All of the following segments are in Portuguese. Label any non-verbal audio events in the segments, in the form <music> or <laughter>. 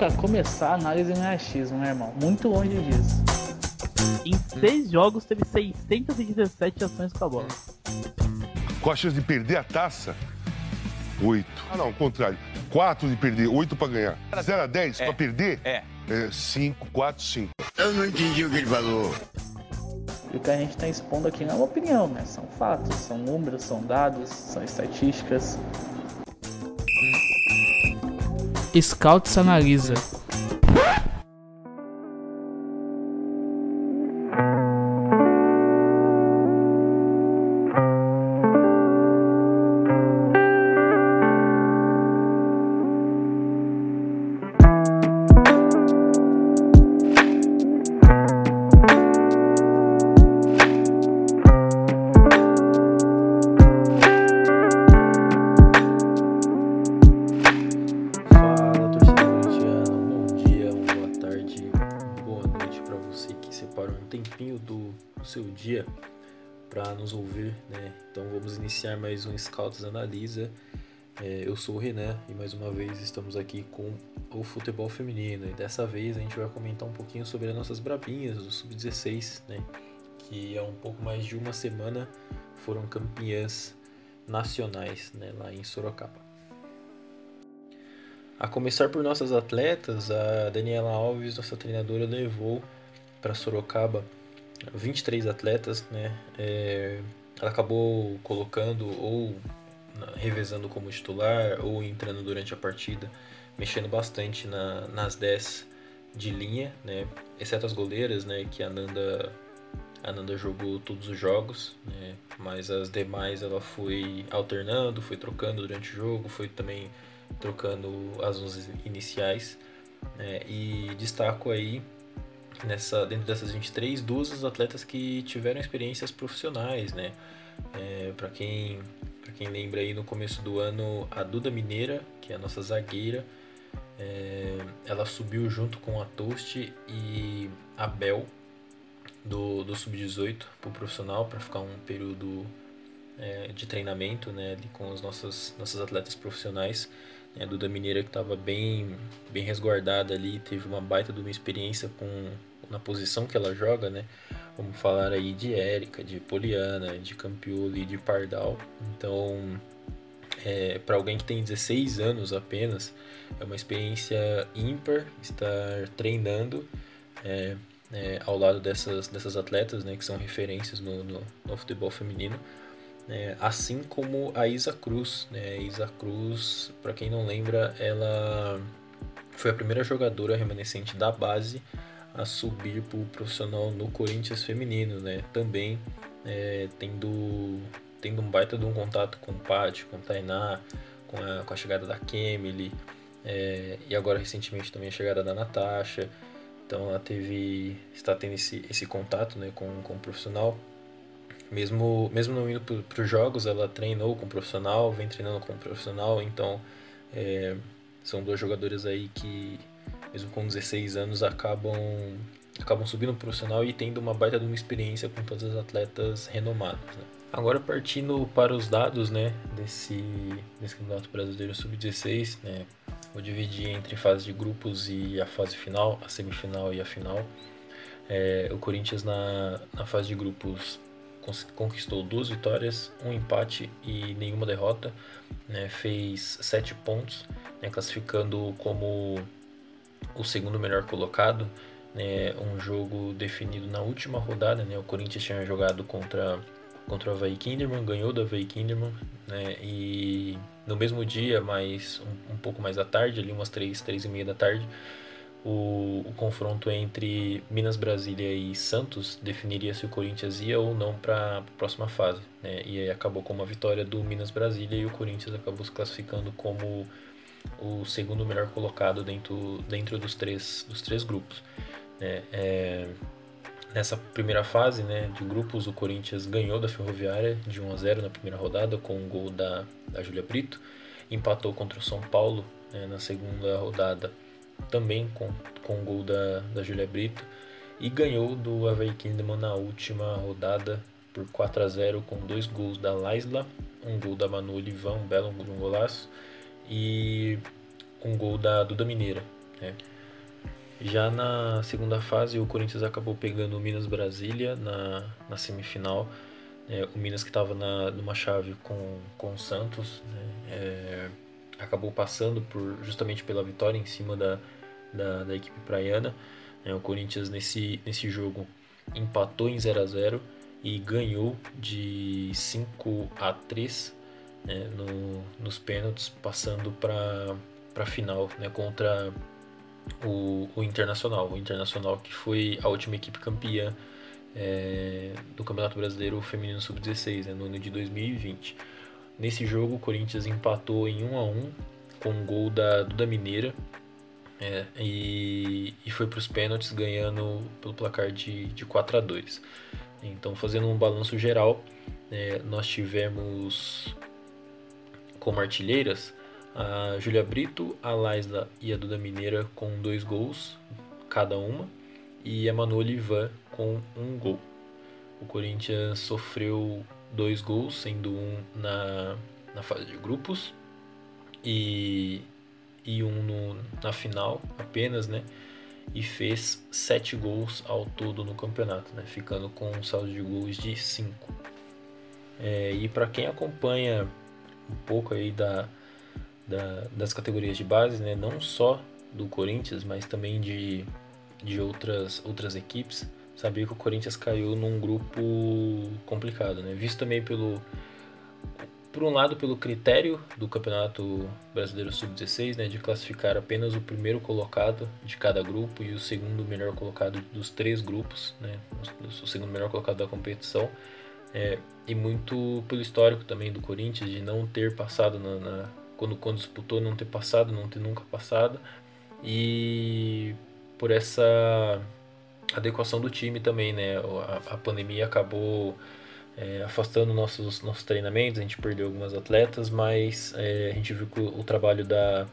Pra começar, a análise não é achismo, né, irmão? Muito longe disso. Em seis jogos, teve 617 ações com a bola. Com a chance de perder a taça, 8. Ah, não, o contrário. 4 de perder, 8 pra ganhar. 0 a 10 É. pra perder? É. 5, 4, 5. Eu não entendi o que ele falou. E o que a gente está expondo aqui não é uma opinião, né? São fatos, são números, são dados, são estatísticas. Scouts analisa. Separou um tempinho do, seu dia para nos ouvir, né? Então vamos iniciar mais um Scouts Analisa. É, eu sou o Renan e mais uma vez estamos aqui com o futebol feminino. E dessa vez a gente vai comentar um pouquinho sobre as nossas brabinhas do Sub-16, né? Que há um pouco mais de uma semana foram campeãs nacionais, né? Lá em Sorocaba. A começar por nossas atletas, a Daniela Alves, nossa treinadora, levou para Sorocaba 23 atletas, né? É, ela acabou colocando ou revezando como titular ou entrando durante a partida, mexendo bastante na- nas 10 de linha, né? Exceto as goleiras, né? Que a Nanda, a Nanda jogou todos os jogos, né? Mas as demais ela foi alternando, foi trocando durante o jogo, foi também trocando as 11 iniciais. né? e destaco aí, nessa, dentro dessas 23, duas das atletas que tiveram experiências profissionais. Né? É, Para quem, pra quem lembra aí, no começo do ano, a Duda Mineira, que é a nossa zagueira, é, ela subiu junto com a Toast e a Bel do, do Sub-18 para o profissional para ficar um período é, de treinamento né, com as nossas, nossas atletas profissionais. né, A Duda Mineira que estava bem, bem resguardada ali, teve uma baita de uma experiência com, na posição que ela joga, né? Vamos falar aí de Érica, de Poliana, de Campioli, de Pardal. Então, é, para alguém que tem 16 anos apenas, é uma experiência ímpar estar treinando é, é, ao lado dessas, dessas atletas, né, que são referências no, no, no futebol feminino. É, assim como a Isa Cruz. Né? Isa Cruz, para quem não lembra, ela foi a primeira jogadora remanescente da base a subir para o profissional no Corinthians feminino, né? Também é, tendo, tendo um baita de um contato com o Paty, com o Tainá, com a, com a chegada da Kemily, é, e agora recentemente também a chegada da Natasha. Então ela teve, está tendo esse, esse contato né, com, com o profissional. Mesmo, mesmo não indo para os jogos, ela treinou com o profissional, vem treinando com o profissional, então é, são dois jogadores aí que, mesmo com 16 anos, acabam, acabam subindo pro profissional e tendo uma baita de uma experiência com todas as atletas renomadas. né. Agora partindo para os dados né, desse, desse Campeonato Brasileiro Sub-16, né, vou dividir entre fase de grupos e a fase final, a semifinal e a final. É, o Corinthians na, na fase de grupos conquistou duas vitórias, um empate e nenhuma derrota, né, fez sete pontos, né, classificando como o segundo melhor colocado. Né, um jogo definido na última rodada. Né, o Corinthians tinha jogado contra, contra o Havaí Kinderman, ganhou do Havaí Kinderman. Né, e no mesmo dia, mas um, um pouco mais à tarde, ali umas três, três e meia da tarde, o, o confronto entre Minas Brasília e Santos definiria se o Corinthians ia ou não para a próxima fase. Né? E aí acabou com uma vitória do Minas Brasília e o Corinthians acabou se classificando como o segundo melhor colocado dentro, dentro dos, três, dos três grupos. né? É, nessa primeira fase né, de grupos, o Corinthians ganhou da Ferroviária de 1 a 0 na primeira rodada com um gol da, da Júlia Brito, empatou contra o São Paulo né, na segunda rodada também com, com o gol da, da Júlia Brito e ganhou do Havaí Kinderman na última rodada por 4 a 0 com dois gols da Laisla, um gol da Manu Olivão, um belo um golaço, e um gol da Duda Mineira. Né? Já na segunda fase, o Corinthians acabou pegando o Minas Brasília na, na semifinal. É, o Minas que estava numa chave com, com o Santos né? é, acabou passando por justamente pela vitória em cima da, da, da equipe praiana. É, o Corinthians nesse, nesse jogo empatou em 0 a 0 e ganhou de 5 a 3 né, no, nos pênaltis, passando para a final né, contra o, o Internacional. O Internacional que foi a última equipe campeã é, do Campeonato Brasileiro Feminino Sub-16 né, no ano de 2020. Nesse jogo, o Corinthians empatou em 1 a 1 com um gol da Duda Mineira é, e, e foi para os pênaltis ganhando pelo placar de, de 4 a 2 Então, fazendo um balanço geral, é, nós tivemos como artilheiras a Júlia Brito, a Laisla e a Duda Mineira com dois gols cada uma e a Manu Olivan com um gol. O Corinthians sofreu dois gols, sendo um na, na fase de grupos e, e um no, na final apenas, né? E fez sete gols ao todo no campeonato, né? Ficando com um saldo de gols de cinco. É, e para quem acompanha um pouco aí da, da, das categorias de base, né? Não só do Corinthians, mas também de, de outras, outras equipes, sabia que o Corinthians caiu num grupo complicado, né? Visto também pelo por um lado pelo critério do Campeonato Brasileiro Sub-16, né, de classificar apenas o primeiro colocado de cada grupo e o segundo melhor colocado dos três grupos, né, o segundo melhor colocado da competição, é, e muito pelo histórico também do Corinthians de não ter passado na, na, quando quando disputou não ter passado, não ter nunca passado e por essa adequação do time também, né? A, a pandemia acabou é, afastando nossos, nossos treinamentos, a gente perdeu algumas atletas, mas é, a gente viu que o, trabalho da,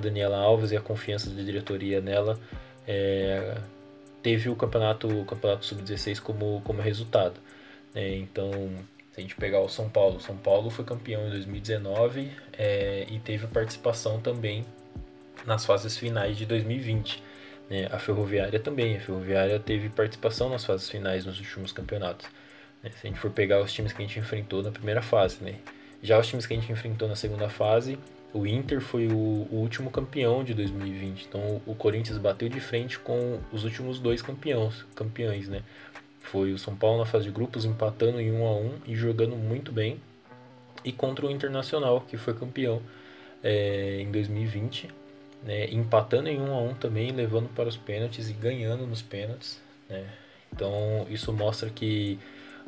Daniela Alves e a confiança da diretoria nela é, teve o campeonato, o campeonato sub-16 como, como resultado. Né? Então, se a gente pegar o São Paulo, São Paulo foi campeão em 2019 é, e teve participação também nas fases finais de 2020. Né? A Ferroviária também. A Ferroviária teve participação nas fases finais nos últimos campeonatos. Né? Se a gente for pegar os times que a gente enfrentou na primeira fase. Né? Já os times que a gente enfrentou na segunda fase, o Inter foi o, o último campeão de 2020. Então o Corinthians bateu de frente com os últimos dois campeões, campeões né? Foi o São Paulo na fase de grupos empatando em 1 a 1 e jogando muito bem. E contra o Internacional, que foi campeão é, em 2020 né, empatando em 1 a 1 também, levando para os pênaltis e ganhando nos pênaltis. Né? Então isso mostra que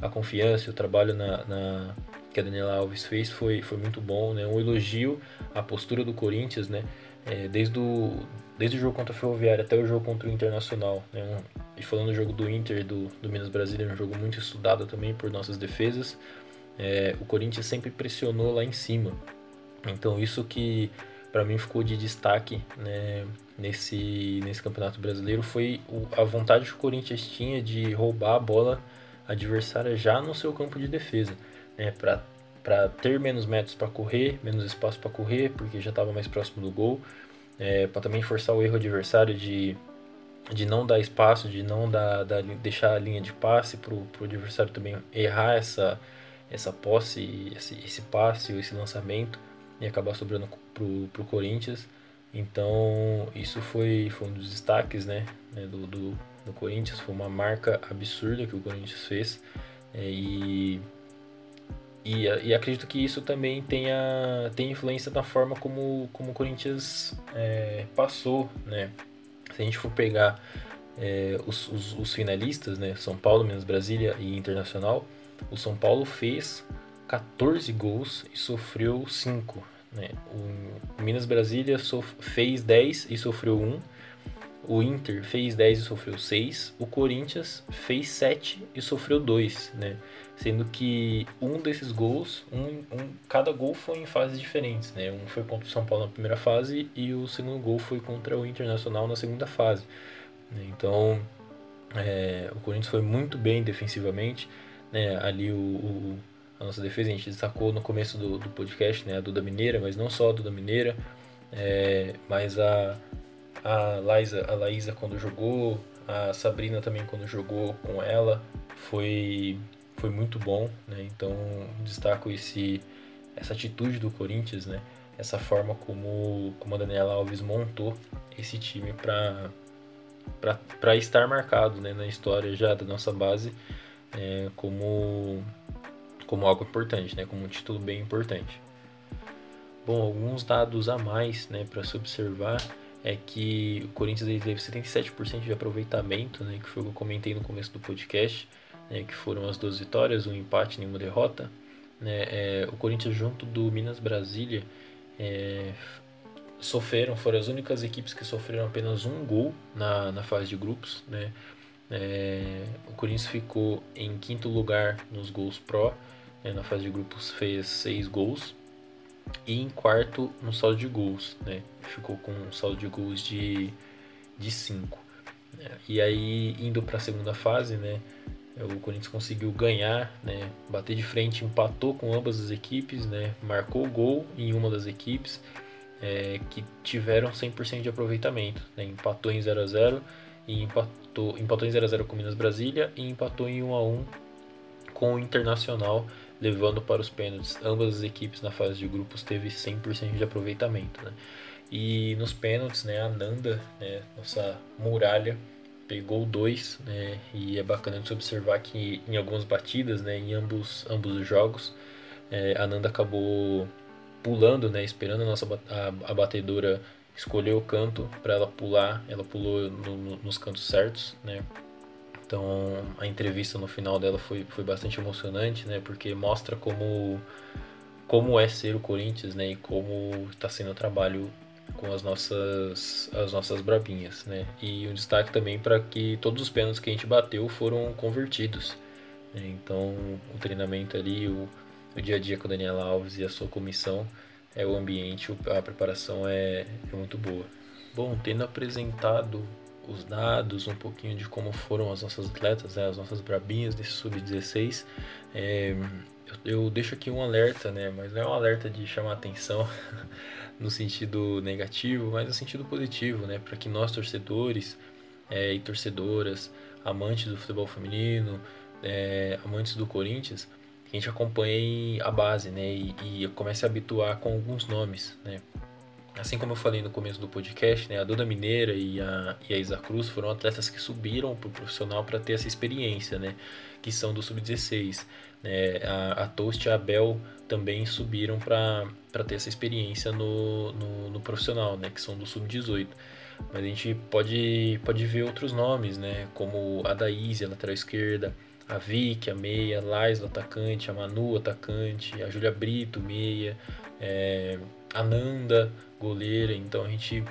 a confiança e o trabalho na, na, que a Daniela Alves fez foi, foi muito bom. Né? Um elogio à postura do Corinthians, né? É, desde, o, desde o jogo contra a Ferroviária até o jogo contra o Internacional. Né? Um, e falando do jogo do Inter do, do Minas Brasília, é um jogo muito estudado também por nossas defesas. É, o Corinthians sempre pressionou lá em cima. Então isso que para mim ficou de destaque né, nesse, nesse campeonato brasileiro foi o, a vontade que o Corinthians tinha de roubar a bola adversária já no seu campo de defesa, né, para ter menos metros para correr, menos espaço para correr, porque já estava mais próximo do gol, é, para também forçar o erro adversário de, de não dar espaço, de não dar, dar deixar a linha de passe para o adversário também errar essa, essa posse, esse, esse passe ou esse lançamento e acabar sobrando pro, pro Corinthians. Então isso foi, foi um dos destaques né, né, do, do, do Corinthians, foi uma marca absurda que o Corinthians fez. É, e, e, e, acredito que isso também tenha, tenha influência na forma como, como o Corinthians é, passou. Né? Se a gente for pegar é, os, os, os, finalistas, né, São Paulo, Minas Brasília e Internacional, o São Paulo fez 14 gols e sofreu 5. Né? O Minas Brasília fez 10 e sofreu 1. O Inter fez 10 e sofreu 6. O Corinthians fez 7 e sofreu 2. Né? Sendo que um desses gols, um, um, cada gol foi em fases diferentes. Né? Um foi contra o São Paulo na primeira fase e o segundo gol foi contra o Internacional na segunda fase. Né? Então, é, o Corinthians foi muito bem defensivamente. Né? Ali o, o a nossa defesa. A gente destacou no começo do, do podcast né, a Duda Mineira, mas não só a Duda Mineira, é, mas a, a Laísa, a Laísa quando jogou, a Sabrina também quando jogou com ela, foi, foi muito bom, né? Então destaco esse, essa atitude do Corinthians, né? Essa forma como, como a Daniela Alves montou esse time para estar marcado né, na história já da nossa base é, como, como algo importante, né, como um título bem importante. Bom, alguns dados a mais né, para se observar é que o Corinthians ele teve 77% de aproveitamento, né, que foi o que eu comentei no começo do podcast, né, que foram as duas vitórias, um empate e nenhuma derrota. Né, é, o Corinthians junto do Minas Brasília é, sofreram, foram as únicas equipes que sofreram apenas um gol na, na fase de grupos. Né, é, o Corinthians ficou em quinto lugar nos gols pró, né, na fase de grupos fez seis gols, e em quarto no saldo de gols, né? Ficou com um saldo de gols de, de 5. E aí, indo para a segunda fase, né? O Corinthians conseguiu ganhar, né? Bater de frente, empatou com ambas as equipes, né? Marcou gol em uma das equipes é, que tiveram 100% de aproveitamento, né? Empatou em 0 a 0 e empatou, empatou em 0 a 0 com o Minas Brasília e empatou em 1 a 1 com o Internacional levando para os pênaltis. Ambas as equipes na fase de grupos teve 100% de aproveitamento, né? E nos pênaltis, né, a Nanda, né, nossa muralha, pegou dois, né? E é bacana de se observar que em algumas batidas, né, em ambos, ambos os jogos, é, a Nanda acabou pulando, né, esperando a nossa a, a batedora escolher o canto para ela pular. Ela pulou no, no, nos cantos certos, né? Então a entrevista no final dela foi, foi bastante emocionante, né? Porque mostra como, como é ser o Corinthians, né? E como está sendo o trabalho com as nossas, as nossas brabinhas, né? E um destaque também para que todos os pênaltis que a gente bateu foram convertidos. Né? Então o treinamento ali, o, o dia a dia com a Daniela Alves e a sua comissão, é o ambiente, a preparação é, é muito boa. Bom, tendo apresentado os dados, um pouquinho de como foram as nossas atletas, né, as nossas brabinhas desse sub-16. É, eu, eu, deixo aqui um alerta, né, mas não é um alerta de chamar atenção <laughs> no sentido negativo, mas no sentido positivo, né, para que nós torcedores é, e torcedoras, amantes do futebol feminino, é, amantes do Corinthians, a gente acompanhe a base, né, e, e comece a habituar com alguns nomes, né. Assim como eu falei no começo do podcast, né, a Duda Mineira e a, e a Isa Cruz foram atletas que subiram para o profissional para ter essa experiência, né, que são do Sub-16. Né, a, a Toast e a Bel também subiram para ter essa experiência no, no, no, profissional, né, que são do Sub-18. Mas a gente pode, pode ver outros nomes, né, como a Daíse, a lateral esquerda, a Vicky, a meia, a Lais, o atacante, a Manu, atacante, a Júlia Brito, meia, é, a Nanda, goleira, então a gente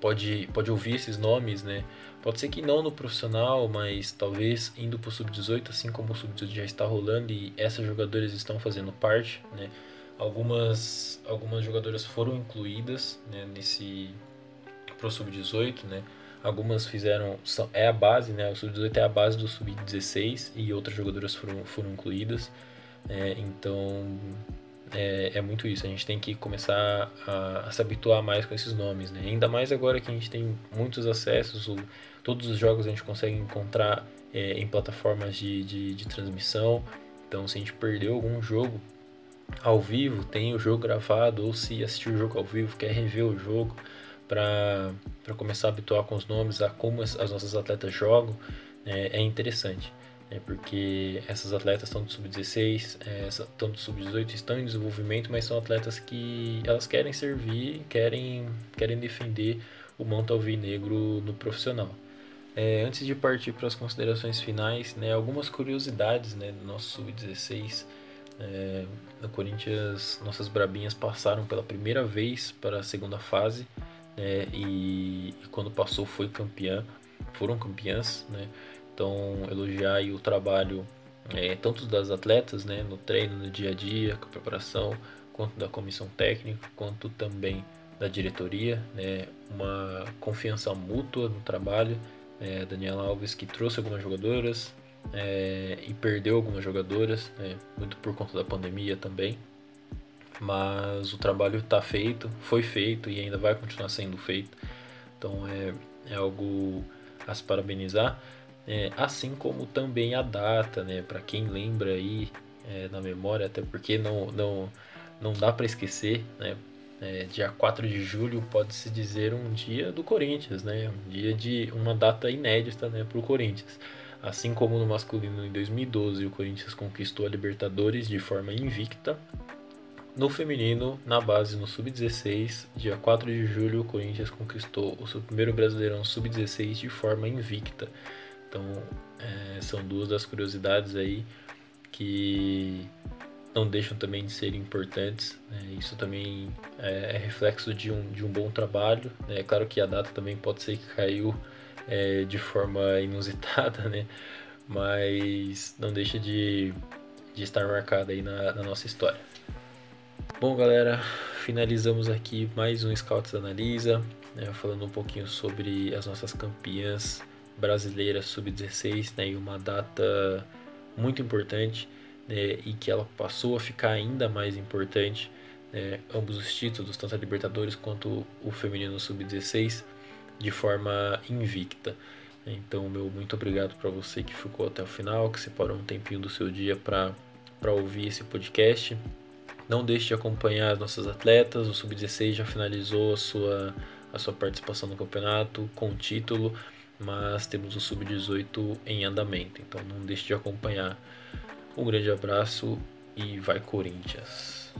pode, pode ouvir esses nomes, né? Pode ser que não no profissional, mas talvez indo para o sub-18, assim como o sub-18 já está rolando e essas jogadoras estão fazendo parte, né? Algumas, algumas jogadoras foram incluídas né, nesse pro sub-18, né? Algumas fizeram são, é a base, né? O sub-18 é a base do sub-16 e outras jogadoras foram, foram incluídas. É, então é, é, muito isso. A gente tem que começar a, a, se habituar mais com esses nomes, né? Ainda mais agora que a gente tem muitos acessos, o, todos os jogos a gente consegue encontrar é, em plataformas de, de, de, transmissão. Então, se a gente perdeu algum jogo ao vivo, tem o jogo gravado, ou se assistiu o jogo ao vivo, quer rever o jogo para começar a habituar com os nomes, a como as, as nossas atletas jogam, é, é interessante é porque essas atletas estão do sub-16, é, estão do sub-18, estão em desenvolvimento, mas são atletas que elas querem servir, querem, querem defender o manto alvinegro no profissional. É, antes de partir para as considerações finais, né, algumas curiosidades né, do nosso sub-16. É, no Corinthians, nossas brabinhas passaram pela primeira vez para a segunda fase né, e, e quando passou foi campeã, foram campeãs, né? Então, elogiar o trabalho é, tanto das atletas, né, no treino, no dia a dia, com a preparação, quanto da comissão técnica, quanto também da diretoria, né, uma confiança mútua no trabalho. É, Daniela Alves que trouxe algumas jogadoras é, e perdeu algumas jogadoras, né, muito por conta da pandemia também. Mas o trabalho está feito, foi feito e ainda vai continuar sendo feito. Então é, é algo a se parabenizar. É, assim como também a data, né? Para quem lembra aí é, na memória, até porque não, não, não dá para esquecer, né? É, dia 4 de julho pode-se dizer um dia do Corinthians, né? Um dia de uma data inédita né, para o Corinthians. Assim como no masculino em 2012 o Corinthians conquistou a Libertadores de forma invicta, no feminino, na base no Sub-16, dia 4 de julho, o Corinthians conquistou o seu primeiro Brasileirão Sub-16 de forma invicta. Então, é, são duas das curiosidades aí que não deixam também de ser importantes. Né? Isso também é, é, reflexo de um, de um bom trabalho. Né? É claro que a data também pode ser que caiu é, de forma inusitada, né? mas não deixa de, de estar marcada aí na, na nossa história. Bom, galera, finalizamos aqui mais um Scouts Analisa, né, falando um pouquinho sobre as nossas campeãs brasileiras sub-16, né, e uma data muito importante né, e que ela passou a ficar ainda mais importante. Né, ambos os títulos, tanto a Libertadores quanto o feminino sub-16, de forma invicta. Então, meu muito obrigado para você que ficou até o final, que separou um tempinho do seu dia para ouvir esse podcast. Não deixe de acompanhar as nossas atletas. O Sub-16 já finalizou a sua, a sua participação no campeonato com título, mas temos o Sub-18 em andamento. Então não deixe de acompanhar. Um grande abraço e vai Corinthians!